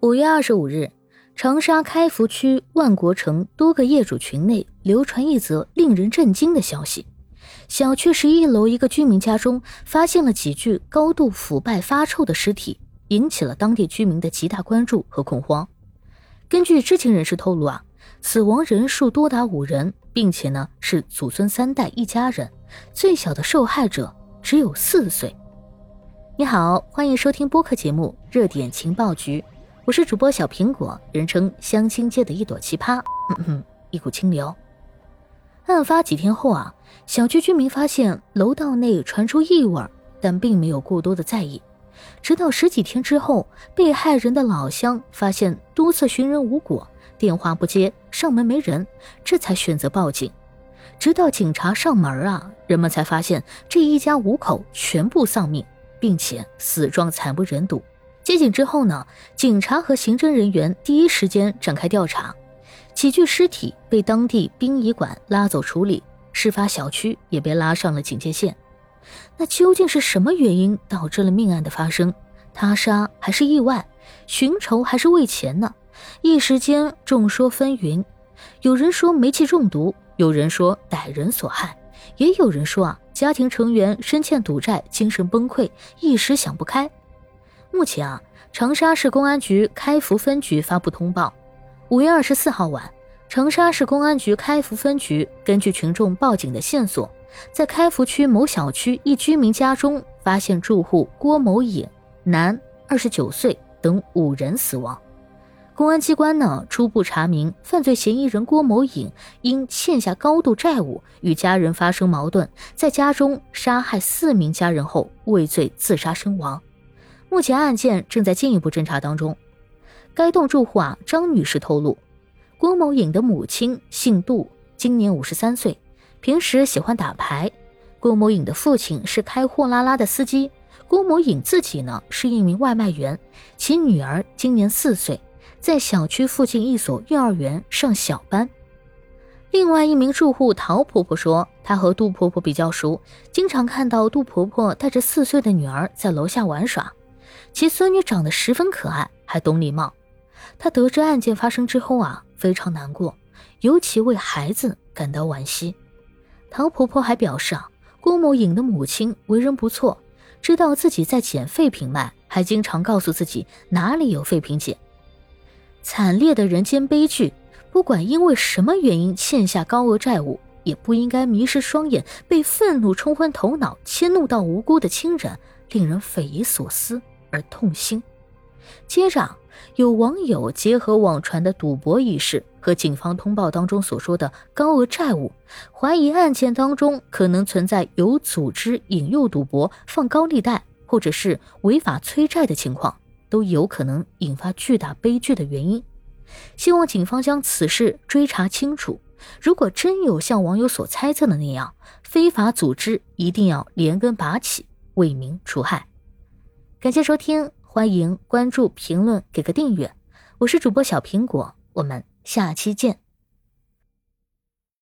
五月二十五日，长沙开福区万国城多个业主群内流传一则令人震惊的消息：小区十一楼一个居民家中发现了几具高度腐败发臭的尸体，引起了当地居民的极大关注和恐慌。根据知情人士透露啊，死亡人数多达五人，并且呢是祖孙三代一家人，最小的受害者只有四岁。你好，欢迎收听播客节目《热点情报局》。我是主播小苹果，人称相亲界的一朵奇葩，一股清流。案发几天后啊，小区居民发现楼道内传出异味，但并没有过多的在意。直到十几天之后，被害人的老乡发现多次寻人无果，电话不接，上门没人，这才选择报警。直到警察上门啊，人们才发现这一家五口全部丧命，并且死状惨不忍睹。接警之后呢，警察和刑侦人员第一时间展开调查，几具尸体被当地殡仪馆拉走处理，事发小区也被拉上了警戒线。那究竟是什么原因导致了命案的发生？他杀还是意外？寻仇还是为钱呢？一时间众说纷纭。有人说煤气中毒，有人说歹人所害，也有人说啊，家庭成员深欠赌债，精神崩溃，一时想不开。目前啊，长沙市公安局开福分局发布通报：五月二十四号晚，长沙市公安局开福分局根据群众报警的线索，在开福区某小区一居民家中发现住户郭某颖（男，二十九岁）等五人死亡。公安机关呢初步查明，犯罪嫌疑人郭某颖因欠下高度债务，与家人发生矛盾，在家中杀害四名家人后畏罪自杀身亡。目前案件正在进一步侦查当中。该栋住户啊，张女士透露，郭某颖的母亲姓杜，今年五十三岁，平时喜欢打牌。郭某颖的父亲是开货拉拉的司机，郭某颖自己呢是一名外卖员，其女儿今年四岁，在小区附近一所幼儿园上小班。另外一名住户陶婆婆说，她和杜婆婆比较熟，经常看到杜婆婆带着四岁的女儿在楼下玩耍。其孙女长得十分可爱，还懂礼貌。她得知案件发生之后啊，非常难过，尤其为孩子感到惋惜。唐婆婆还表示啊，郭某颖的母亲为人不错，知道自己在捡废品卖，还经常告诉自己哪里有废品捡。惨烈的人间悲剧，不管因为什么原因欠下高额债务，也不应该迷失双眼，被愤怒冲昏头脑，迁怒到无辜的亲人，令人匪夷所思。而痛心。接着，有网友结合网传的赌博一事和警方通报当中所说的高额债务，怀疑案件当中可能存在有组织引诱赌博、放高利贷或者是违法催债的情况，都有可能引发巨大悲剧的原因。希望警方将此事追查清楚。如果真有像网友所猜测的那样非法组织，一定要连根拔起，为民除害。感谢收听，欢迎关注、评论、给个订阅。我是主播小苹果，我们下期见。